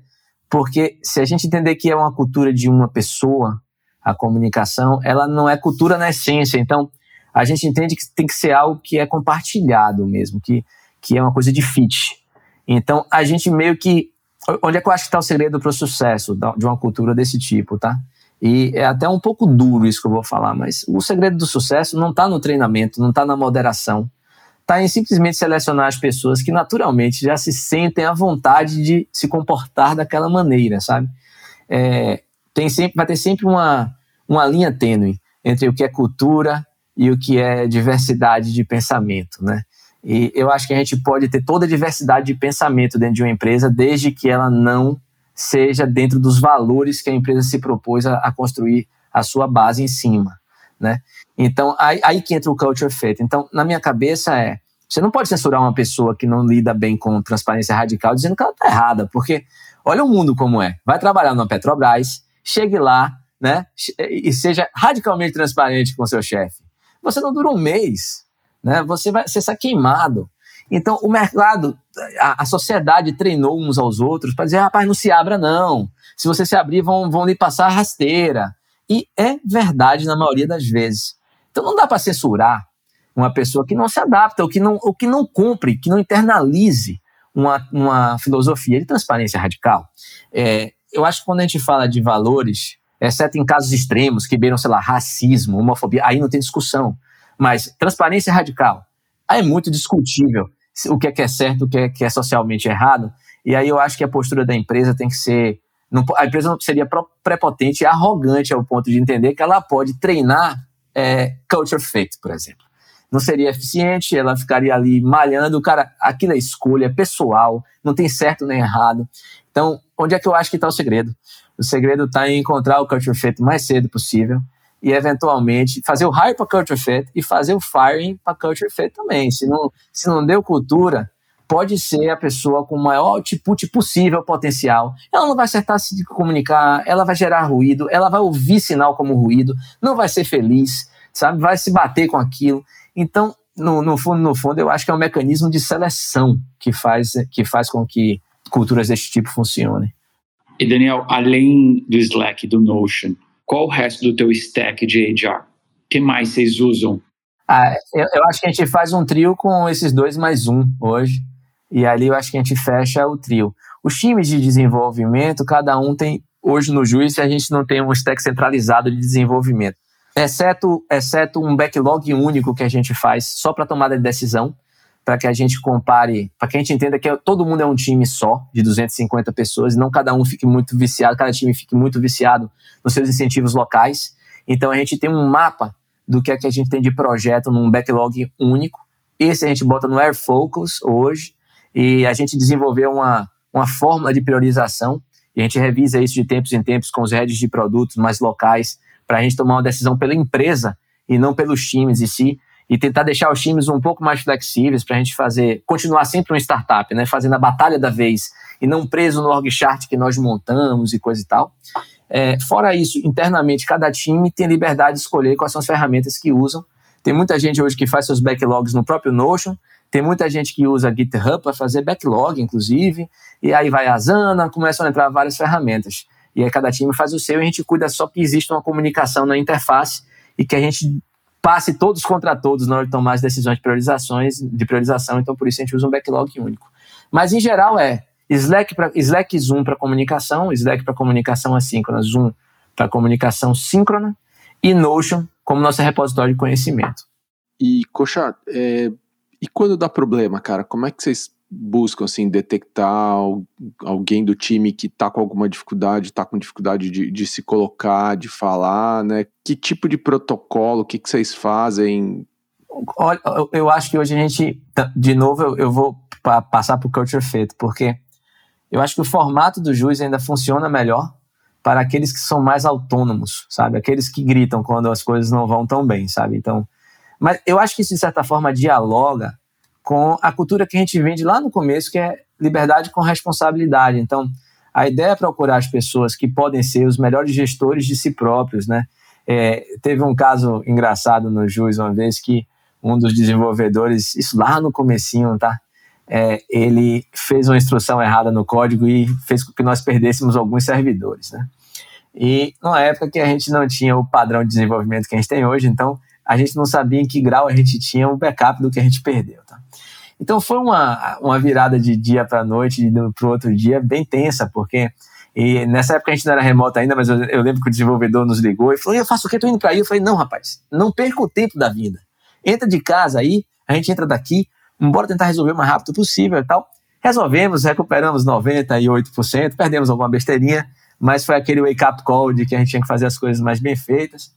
S3: porque se a gente entender que é uma cultura de uma pessoa, a comunicação, ela não é cultura na essência. Então, a gente entende que tem que ser algo que é compartilhado mesmo, que, que é uma coisa de fit. Então, a gente meio que onde é que eu acho que está o segredo para o sucesso de uma cultura desse tipo, tá? E é até um pouco duro isso que eu vou falar, mas o segredo do sucesso não está no treinamento, não está na moderação, está em simplesmente selecionar as pessoas que naturalmente já se sentem à vontade de se comportar daquela maneira, sabe? É, tem sempre, vai ter sempre uma, uma linha tênue entre o que é cultura e o que é diversidade de pensamento, né? E eu acho que a gente pode ter toda a diversidade de pensamento dentro de uma empresa, desde que ela não seja dentro dos valores que a empresa se propôs a, a construir a sua base em cima, né? Então, aí, aí que entra o culture fit. Então, na minha cabeça é, você não pode censurar uma pessoa que não lida bem com transparência radical dizendo que ela está errada, porque olha o mundo como é. Vai trabalhar numa Petrobras, chegue lá, né, e seja radicalmente transparente com seu chefe. Você não dura um mês, né? Você vai você está queimado. Então, o mercado, a, a sociedade treinou uns aos outros para dizer, rapaz, não se abra não. Se você se abrir, vão, vão lhe passar rasteira. E é verdade na maioria das vezes. Então, não dá para censurar uma pessoa que não se adapta, ou que não, ou que não cumpre, que não internalize uma, uma filosofia de transparência radical. É, eu acho que quando a gente fala de valores, exceto em casos extremos, que beiram, sei lá, racismo, homofobia, aí não tem discussão. Mas transparência radical, aí é muito discutível o que é que é certo, o que é que é socialmente errado. E aí eu acho que a postura da empresa tem que ser. Não, a empresa não seria prepotente e arrogante ao ponto de entender que ela pode treinar é, culture fit, por exemplo. Não seria eficiente, ela ficaria ali malhando. Cara, aquilo é escolha pessoal, não tem certo nem errado. Então, onde é que eu acho que está o segredo? O segredo está em encontrar o culture fit o mais cedo possível e eventualmente fazer o hire para culture fit e fazer o firing para culture fit também. Se não, se não deu cultura, pode ser a pessoa com o maior output possível potencial. Ela não vai acertar se comunicar, ela vai gerar ruído, ela vai ouvir sinal como ruído, não vai ser feliz, sabe? Vai se bater com aquilo. Então, no, no fundo, no fundo, eu acho que é um mecanismo de seleção que faz, que faz com que culturas desse tipo funcionem.
S2: E Daniel, além do Slack, do Notion, qual o resto do teu stack de HR? O que mais vocês usam?
S3: Ah, eu, eu, acho que a gente faz um trio com esses dois mais um hoje. E ali eu acho que a gente fecha o trio. Os times de desenvolvimento, cada um tem. Hoje no Juiz, a gente não tem um stack centralizado de desenvolvimento. Exceto, exceto um backlog único que a gente faz só para tomada de decisão, para que a gente compare, para que a gente entenda que todo mundo é um time só, de 250 pessoas, e não cada um fique muito viciado, cada time fique muito viciado nos seus incentivos locais. Então a gente tem um mapa do que é que a gente tem de projeto num backlog único. Esse a gente bota no Air Focus hoje, e a gente desenvolveu uma, uma fórmula de priorização, e a gente revisa isso de tempos em tempos com os heads de produtos mais locais, para a gente tomar uma decisão pela empresa e não pelos times em si, e tentar deixar os times um pouco mais flexíveis para a gente fazer, continuar sempre uma startup, né, fazendo a batalha da vez e não preso no org chart que nós montamos e coisa e tal. É, fora isso, internamente, cada time tem liberdade de escolher quais são as ferramentas que usam. Tem muita gente hoje que faz seus backlogs no próprio Notion, tem muita gente que usa GitHub para fazer backlog, inclusive, e aí vai a Asana, começam a entrar várias ferramentas. E aí cada time faz o seu e a gente cuida só que exista uma comunicação na interface e que a gente passe todos contra todos na hora de tomar as decisões de priorizações, de priorização, então por isso a gente usa um backlog único. Mas em geral é Slack, pra, Slack Zoom para comunicação, Slack para comunicação assíncrona, Zoom para comunicação síncrona e Notion como nosso repositório de conhecimento.
S1: E, Coxa, é, e quando dá problema, cara, como é que vocês buscam assim detectar alguém do time que está com alguma dificuldade, está com dificuldade de, de, se colocar, de falar, né? Que tipo de protocolo, o que, que vocês fazem?
S3: Olha, eu acho que hoje a gente, de novo, eu, eu vou passar para o culture fit, porque eu acho que o formato do juiz ainda funciona melhor para aqueles que são mais autônomos, sabe? Aqueles que gritam quando as coisas não vão tão bem, sabe? Então, mas eu acho que isso de certa forma dialoga com a cultura que a gente vende lá no começo, que é liberdade com responsabilidade. Então, a ideia é procurar as pessoas que podem ser os melhores gestores de si próprios, né? É, teve um caso engraçado no Jus uma vez que um dos desenvolvedores, isso lá no comecinho, tá? É, ele fez uma instrução errada no código e fez com que nós perdêssemos alguns servidores, né? E numa época que a gente não tinha o padrão de desenvolvimento que a gente tem hoje, então a gente não sabia em que grau a gente tinha o backup do que a gente perdeu, tá? Então foi uma, uma virada de dia para noite, para o outro dia, bem tensa, porque e nessa época a gente não era remoto ainda, mas eu, eu lembro que o desenvolvedor nos ligou e falou: Eu faço o que? Tô indo para aí. Eu falei: Não, rapaz, não perca o tempo da vinda. Entra de casa aí, a gente entra daqui, bora tentar resolver o mais rápido possível e tal. Resolvemos, recuperamos 98%, perdemos alguma besteirinha, mas foi aquele wake-up call de que a gente tinha que fazer as coisas mais bem feitas.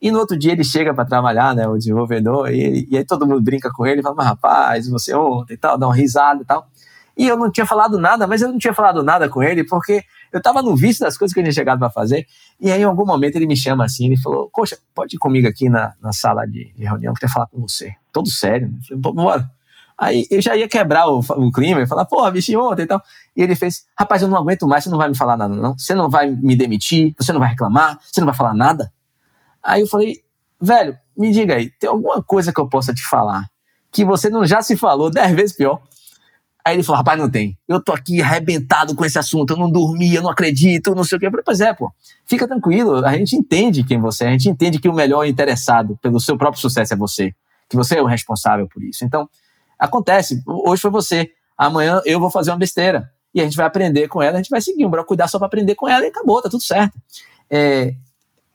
S3: E no outro dia ele chega para trabalhar, né, o desenvolvedor, e, e, aí todo mundo brinca com ele, fala, mas rapaz, você ontem e tal, dá uma risada e tal. E eu não tinha falado nada, mas eu não tinha falado nada com ele, porque eu estava no vício das coisas que eu tinha chegado para fazer. E aí, em algum momento, ele me chama assim, ele falou, poxa, pode ir comigo aqui na, na sala de, de reunião, que eu quero falar com você. Todo sério. Né? Falei, bora. Aí eu já ia quebrar o, o clima e falar, pô, bichinho ontem e tal. E ele fez, rapaz, eu não aguento mais, você não vai me falar nada, não. Você não vai me demitir, você não vai reclamar, você não vai falar nada. Aí eu falei, velho, me diga aí, tem alguma coisa que eu possa te falar que você não já se falou dez vezes pior? Aí ele falou, rapaz, não tem. Eu tô aqui arrebentado com esse assunto, eu não dormi, eu não acredito, não sei o quê. Eu falei, pois é, pô, fica tranquilo, a gente entende quem você é, a gente entende que o melhor interessado pelo seu próprio sucesso é você, que você é o responsável por isso. Então, Acontece, hoje foi você, amanhã eu vou fazer uma besteira. E a gente vai aprender com ela, a gente vai seguir, um cuidar só para aprender com ela e acabou, tá tudo certo. É,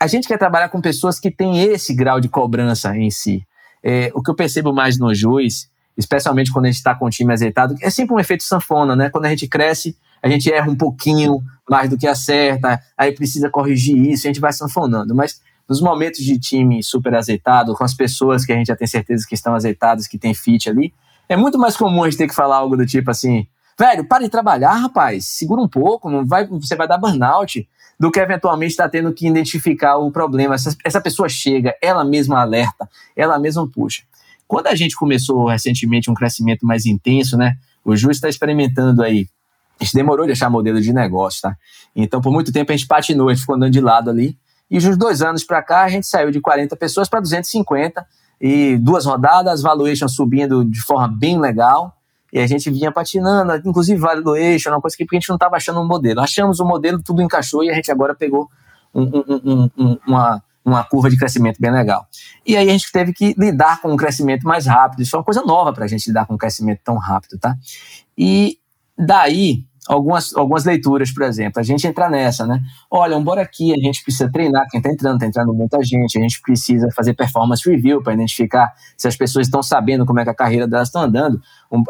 S3: a gente quer trabalhar com pessoas que têm esse grau de cobrança em si. É, o que eu percebo mais no Juiz, especialmente quando a gente está com o time azeitado, é sempre um efeito sanfona, né? Quando a gente cresce, a gente erra um pouquinho mais do que acerta, aí precisa corrigir isso, a gente vai sanfonando. Mas nos momentos de time super azeitado, com as pessoas que a gente já tem certeza que estão azeitadas, que tem fit ali, é muito mais comum a gente ter que falar algo do tipo assim, velho, para de trabalhar, rapaz, segura um pouco, não vai, você vai dar burnout, do que eventualmente está tendo que identificar o problema. Essa, essa pessoa chega, ela mesma alerta, ela mesma puxa. Quando a gente começou recentemente um crescimento mais intenso, né? O Ju está experimentando aí. A gente demorou de achar modelo de negócio, tá? Então, por muito tempo a gente patinou, a gente ficou andando de lado ali. E de uns dois anos para cá, a gente saiu de 40 pessoas para 250 e duas rodadas, valuation subindo de forma bem legal. E a gente vinha patinando, inclusive valuation, uma coisa que a gente não estava achando um modelo. Achamos o um modelo, tudo encaixou e a gente agora pegou um, um, uma, uma curva de crescimento bem legal. E aí a gente teve que lidar com um crescimento mais rápido. Isso é uma coisa nova para a gente lidar com um crescimento tão rápido, tá? E daí algumas, algumas leituras, por exemplo. A gente entra nessa, né? Olha, bora aqui, a gente precisa treinar quem está entrando, está entrando muita gente, a gente precisa fazer performance review para identificar se as pessoas estão sabendo como é que a carreira delas está andando.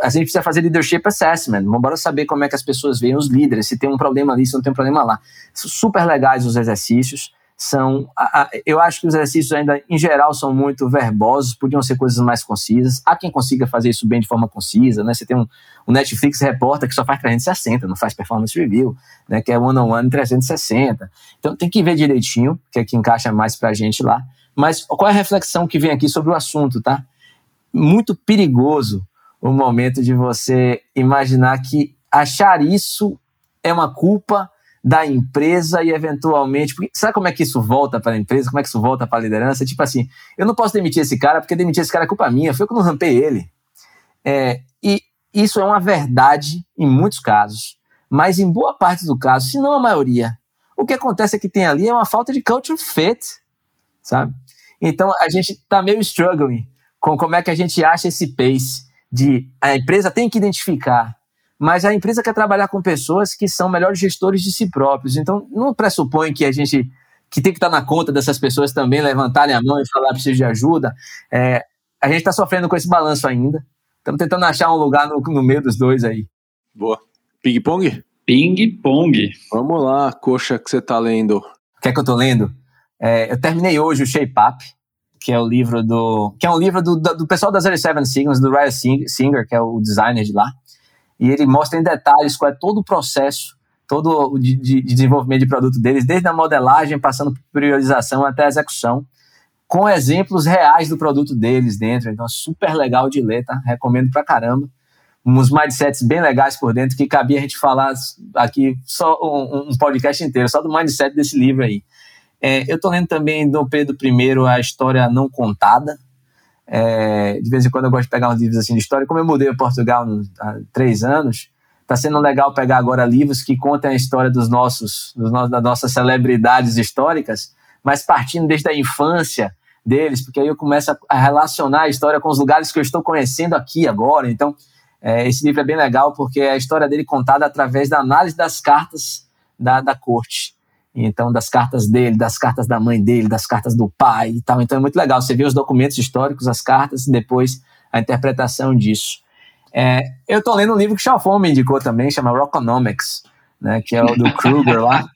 S3: a gente precisa fazer leadership assessment, embora saber como é que as pessoas veem os líderes, se tem um problema ali, se não tem um problema lá. Super legais os exercícios são. Eu acho que os exercícios ainda, em geral, são muito verbosos, podiam ser coisas mais concisas. Há quem consiga fazer isso bem de forma concisa, né? Você tem um, um Netflix repórter que só faz 360, não faz performance review, né? Que é one-on-one 360. Então tem que ver direitinho, que é que encaixa mais pra gente lá. Mas qual é a reflexão que vem aqui sobre o assunto, tá? Muito perigoso o momento de você imaginar que achar isso é uma culpa da empresa e eventualmente. Porque, sabe como é que isso volta para a empresa? Como é que isso volta para a liderança? Tipo assim, eu não posso demitir esse cara porque demitir esse cara é culpa minha, foi eu que não rampei ele. É, e isso é uma verdade em muitos casos, mas em boa parte do caso, se não a maioria, o que acontece é que tem ali é uma falta de culture fit, sabe? Então a gente está meio struggling com como é que a gente acha esse pace de a empresa tem que identificar mas a empresa quer trabalhar com pessoas que são melhores gestores de si próprios. Então, não pressupõe que a gente que tem que estar na conta dessas pessoas também levantarem a mão e falar preciso de ajuda. É, a gente está sofrendo com esse balanço ainda. Estamos tentando achar um lugar no, no meio dos dois aí.
S1: Boa. Ping-pong?
S2: Ping-pong.
S1: Vamos lá, coxa, que você está lendo. O
S3: que é que eu estou lendo? É, eu terminei hoje o Shape Up, que é o livro do. que é um livro do, do, do pessoal das 07 Signals, do Ryan Singer, que é o designer de lá e ele mostra em detalhes qual é todo o processo todo de, de, desenvolvimento de produto deles, desde a modelagem, passando por priorização até a execução, com exemplos reais do produto deles dentro. Então, super legal de ler, tá? Recomendo pra caramba. Uns mindsets bem legais por dentro, que cabia a gente falar aqui só um, um podcast inteiro, só do mindset desse livro aí. É, eu tô lendo também do Pedro I, A História Não Contada, é, de vez em quando eu gosto de pegar uns livros assim de história. Como eu mudei para Portugal há três anos, está sendo legal pegar agora livros que contem a história dos nossos, dos no, das nossas celebridades históricas, mas partindo desde a infância deles, porque aí eu começo a relacionar a história com os lugares que eu estou conhecendo aqui agora. Então, É, esse livro é bem legal porque é a história dele contada através da análise das cartas da, da corte. Então, das cartas dele, das cartas da mãe dele, das cartas do pai e tal. Então, é muito legal. Você vê os documentos históricos, as cartas e depois a interpretação disso. É, eu estou lendo um livro que o Chalfon me indicou também, chama Rockonomics, né, que é o do Kruger lá.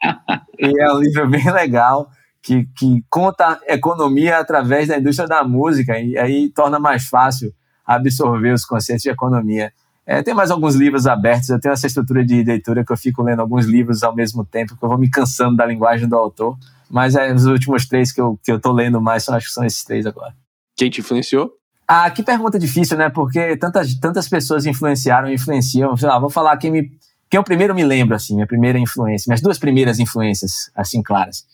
S3: e é um livro bem legal que, que conta economia através da indústria da música e aí torna mais fácil absorver os conceitos de economia. É, tem mais alguns livros abertos, eu tenho essa estrutura de leitura que eu fico lendo alguns livros ao mesmo tempo, que eu vou me cansando da linguagem do autor, mas é, os últimos três que eu, que eu tô lendo mais, acho que são esses três agora.
S1: Quem te influenciou?
S3: Ah, que pergunta difícil, né? Porque tantas, tantas pessoas influenciaram, influenciam. Sei lá, vou falar quem me. Quem eu primeiro me lembro, assim, minha primeira influência, minhas duas primeiras influências, assim, claras.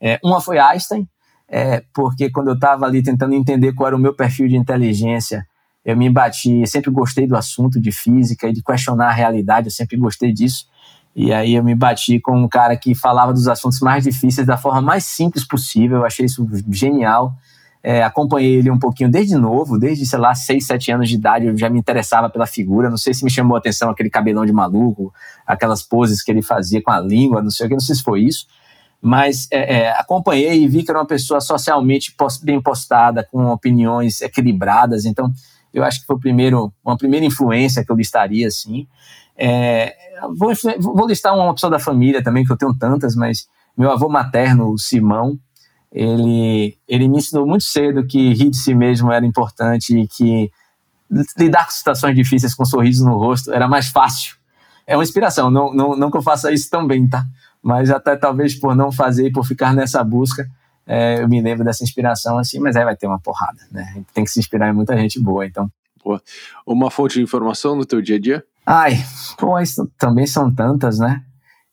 S3: É, uma foi Einstein, é, porque quando eu estava ali tentando entender qual era o meu perfil de inteligência, eu me bati, sempre gostei do assunto de física e de questionar a realidade, eu sempre gostei disso. E aí eu me bati com um cara que falava dos assuntos mais difíceis da forma mais simples possível, eu achei isso genial. É, acompanhei ele um pouquinho desde novo, desde, sei lá, 6, 7 anos de idade, eu já me interessava pela figura. Não sei se me chamou a atenção aquele cabelão de maluco, aquelas poses que ele fazia com a língua, não sei o que, não sei se foi isso. Mas é, é, acompanhei e vi que era uma pessoa socialmente bem postada, com opiniões equilibradas. Então, eu acho que foi o primeiro, uma primeira influência que eu listaria, assim. É, vou, vou listar uma pessoa da família também, que eu tenho tantas, mas meu avô materno, o Simão, ele, ele me ensinou muito cedo que rir de si mesmo era importante e que lidar com situações difíceis com um sorriso no rosto era mais fácil. É uma inspiração, não, não, não que eu faça isso tão bem, tá? Mas até talvez por não fazer e por ficar nessa busca, é, eu me lembro dessa inspiração assim, mas aí vai ter uma porrada, né? Tem que se inspirar em muita gente boa, então.
S1: Boa. Uma fonte de informação no teu dia a dia?
S3: Ai, pô, também são tantas, né?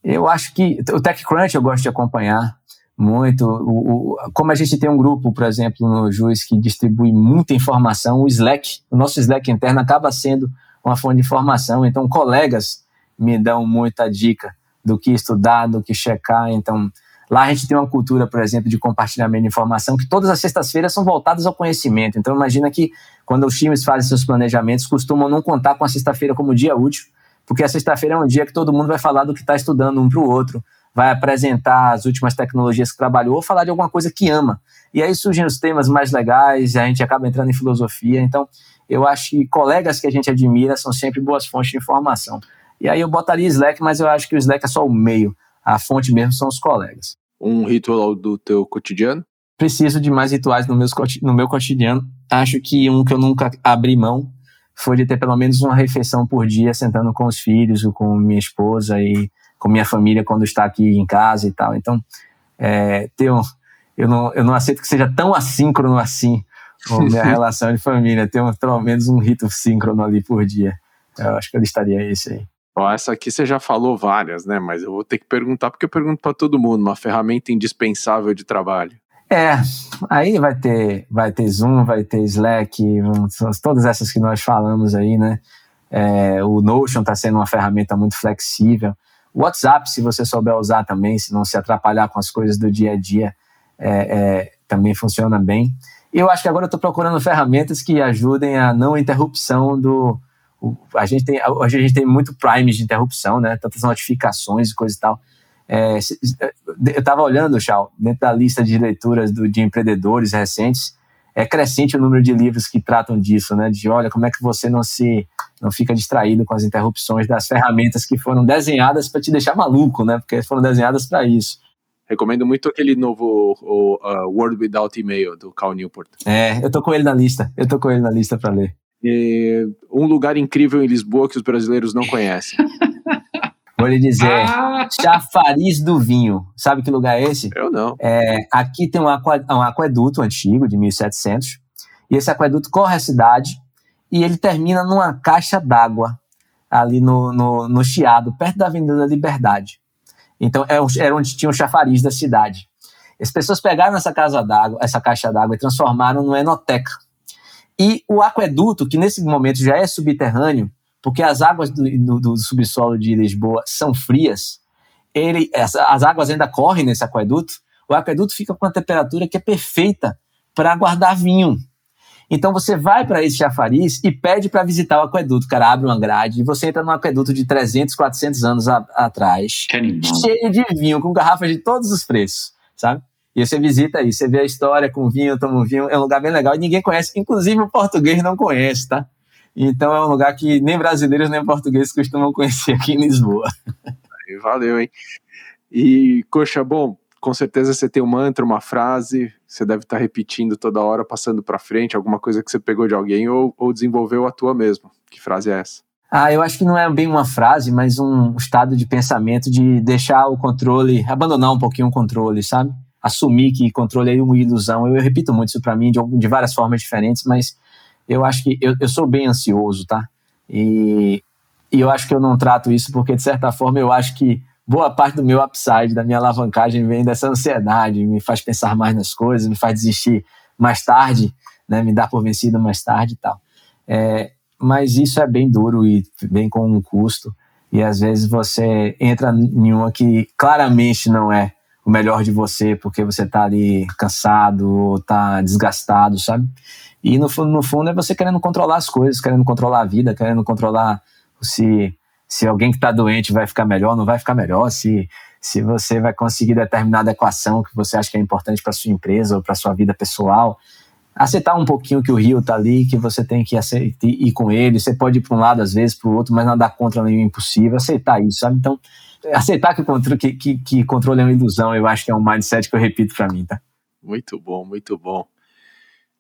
S3: Eu acho que o TechCrunch eu gosto de acompanhar muito. O, o, como a gente tem um grupo, por exemplo, no Juiz que distribui muita informação, o Slack, o nosso Slack interno acaba sendo uma fonte de informação. Então, colegas me dão muita dica do que estudar, do que checar. Então, Lá a gente tem uma cultura, por exemplo, de compartilhamento de informação, que todas as sextas-feiras são voltadas ao conhecimento. Então, imagina que quando os times fazem seus planejamentos, costumam não contar com a sexta-feira como dia útil, porque a sexta-feira é um dia que todo mundo vai falar do que está estudando um para o outro, vai apresentar as últimas tecnologias que trabalhou ou falar de alguma coisa que ama. E aí surgem os temas mais legais, a gente acaba entrando em filosofia. Então, eu acho que colegas que a gente admira são sempre boas fontes de informação. E aí eu botaria Slack, mas eu acho que o Slack é só o meio a fonte mesmo são os colegas.
S1: Um ritual do teu cotidiano?
S3: Preciso de mais rituais no, meus, no meu cotidiano. Acho que um que eu nunca abri mão foi de ter pelo menos uma refeição por dia, sentando com os filhos, ou com minha esposa e com minha família quando está aqui em casa e tal. Então, é, ter um, eu, não, eu não aceito que seja tão assíncrono assim a minha [laughs] relação de família. Ter um, pelo menos um rito síncrono ali por dia. Eu acho que eu listaria esse aí.
S1: Ó, essa aqui você já falou várias, né? Mas eu vou ter que perguntar porque eu pergunto para todo mundo, uma ferramenta indispensável de trabalho.
S3: É, aí vai ter, vai ter Zoom, vai ter Slack, todas essas que nós falamos aí, né? É, o Notion está sendo uma ferramenta muito flexível. O WhatsApp, se você souber usar também, se não se atrapalhar com as coisas do dia a dia, é, é, também funciona bem. Eu acho que agora eu estou procurando ferramentas que ajudem a não interrupção do, a gente tem hoje a gente tem muito primes de interrupção, né? Tantas notificações e coisa e tal. É, eu estava olhando, Chal, dentro da lista de leituras do, de empreendedores recentes, é crescente o número de livros que tratam disso, né? De olha como é que você não se não fica distraído com as interrupções das ferramentas que foram desenhadas para te deixar maluco, né? Porque foram desenhadas para isso.
S1: Recomendo muito aquele novo o, uh, Word Without Email do Cal Newport.
S3: É, eu tô com ele na lista. Eu tô com ele na lista para ler
S1: um lugar incrível em Lisboa que os brasileiros não conhecem. [laughs]
S3: Vou lhe dizer, ah! Chafariz do Vinho. Sabe que lugar é esse?
S1: Eu não.
S3: É, aqui tem um, um aqueduto antigo, de 1700, e esse aqueduto corre a cidade e ele termina numa caixa d'água ali no, no, no Chiado, perto da Avenida da Liberdade. Então é era onde tinha o chafariz da cidade. As pessoas pegaram essa casa d'água, essa caixa d'água e transformaram numa enoteca. E o aqueduto, que nesse momento já é subterrâneo, porque as águas do, do, do subsolo de Lisboa são frias, ele, essa, as águas ainda correm nesse aqueduto, o aqueduto fica com uma temperatura que é perfeita para guardar vinho. Então você vai para esse chafariz e pede para visitar o aqueduto. O cara abre uma grade e você entra num aqueduto de 300, 400 anos a, atrás, cheio de vinho, com garrafas de todos os preços, sabe? E você visita aí, você vê a história com vinho, toma um vinho, é um lugar bem legal e ninguém conhece, inclusive o português não conhece, tá? Então é um lugar que nem brasileiros nem portugueses costumam conhecer aqui em Lisboa.
S1: Valeu, hein? E, coxa, bom, com certeza você tem um mantra, uma frase, você deve estar repetindo toda hora, passando para frente, alguma coisa que você pegou de alguém ou, ou desenvolveu a tua mesmo. Que frase é essa?
S3: Ah, eu acho que não é bem uma frase, mas um estado de pensamento de deixar o controle, abandonar um pouquinho o controle, sabe? Assumir que controle é uma ilusão. Eu, eu repito muito isso para mim de, de, várias formas diferentes, mas eu acho que eu, eu sou bem ansioso, tá? E, e eu acho que eu não trato isso porque, de certa forma, eu acho que boa parte do meu upside, da minha alavancagem, vem dessa ansiedade, me faz pensar mais nas coisas, me faz desistir mais tarde, né, me dar por vencido mais tarde e tal. É, mas isso é bem duro e vem com um custo, e às vezes você entra em uma que claramente não é o melhor de você, porque você está ali cansado, está desgastado, sabe? E no, no fundo é você querendo controlar as coisas, querendo controlar a vida, querendo controlar se se alguém que está doente vai ficar melhor, não vai ficar melhor, se, se você vai conseguir determinada equação que você acha que é importante para sua empresa ou para sua vida pessoal. Aceitar um pouquinho que o rio está ali, que você tem que aceitar, ir com ele. Você pode ir para um lado, às vezes, para o outro, mas não dar contra nenhum impossível. Aceitar isso, sabe? Então, aceitar que, que, que, que controle é uma ilusão, eu acho que é um mindset que eu repito para mim, tá?
S1: Muito bom, muito bom.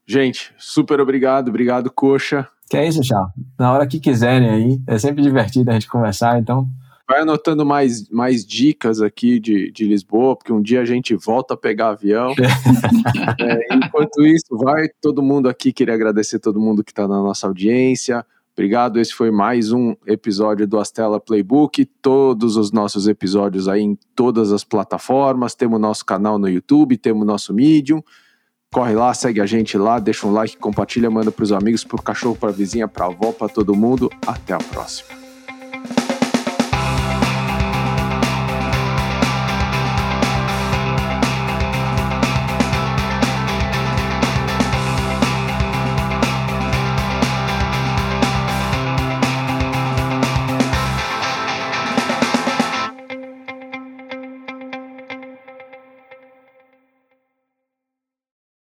S1: Gente, super obrigado, obrigado, Coxa.
S3: Que é isso, Chá. Na hora que quiserem aí, é sempre divertido a gente conversar, então.
S1: Vai anotando mais, mais dicas aqui de, de Lisboa, porque um dia a gente volta a pegar avião. [laughs] é, enquanto isso, vai todo mundo aqui, queria agradecer todo mundo que está na nossa audiência. Obrigado, esse foi mais um episódio do Astela Playbook. Todos os nossos episódios aí em todas as plataformas. Temos nosso canal no YouTube, temos nosso Medium. Corre lá, segue a gente lá, deixa um like, compartilha, manda para os amigos, para o cachorro, para a vizinha, para a avó, para todo mundo. Até a próxima.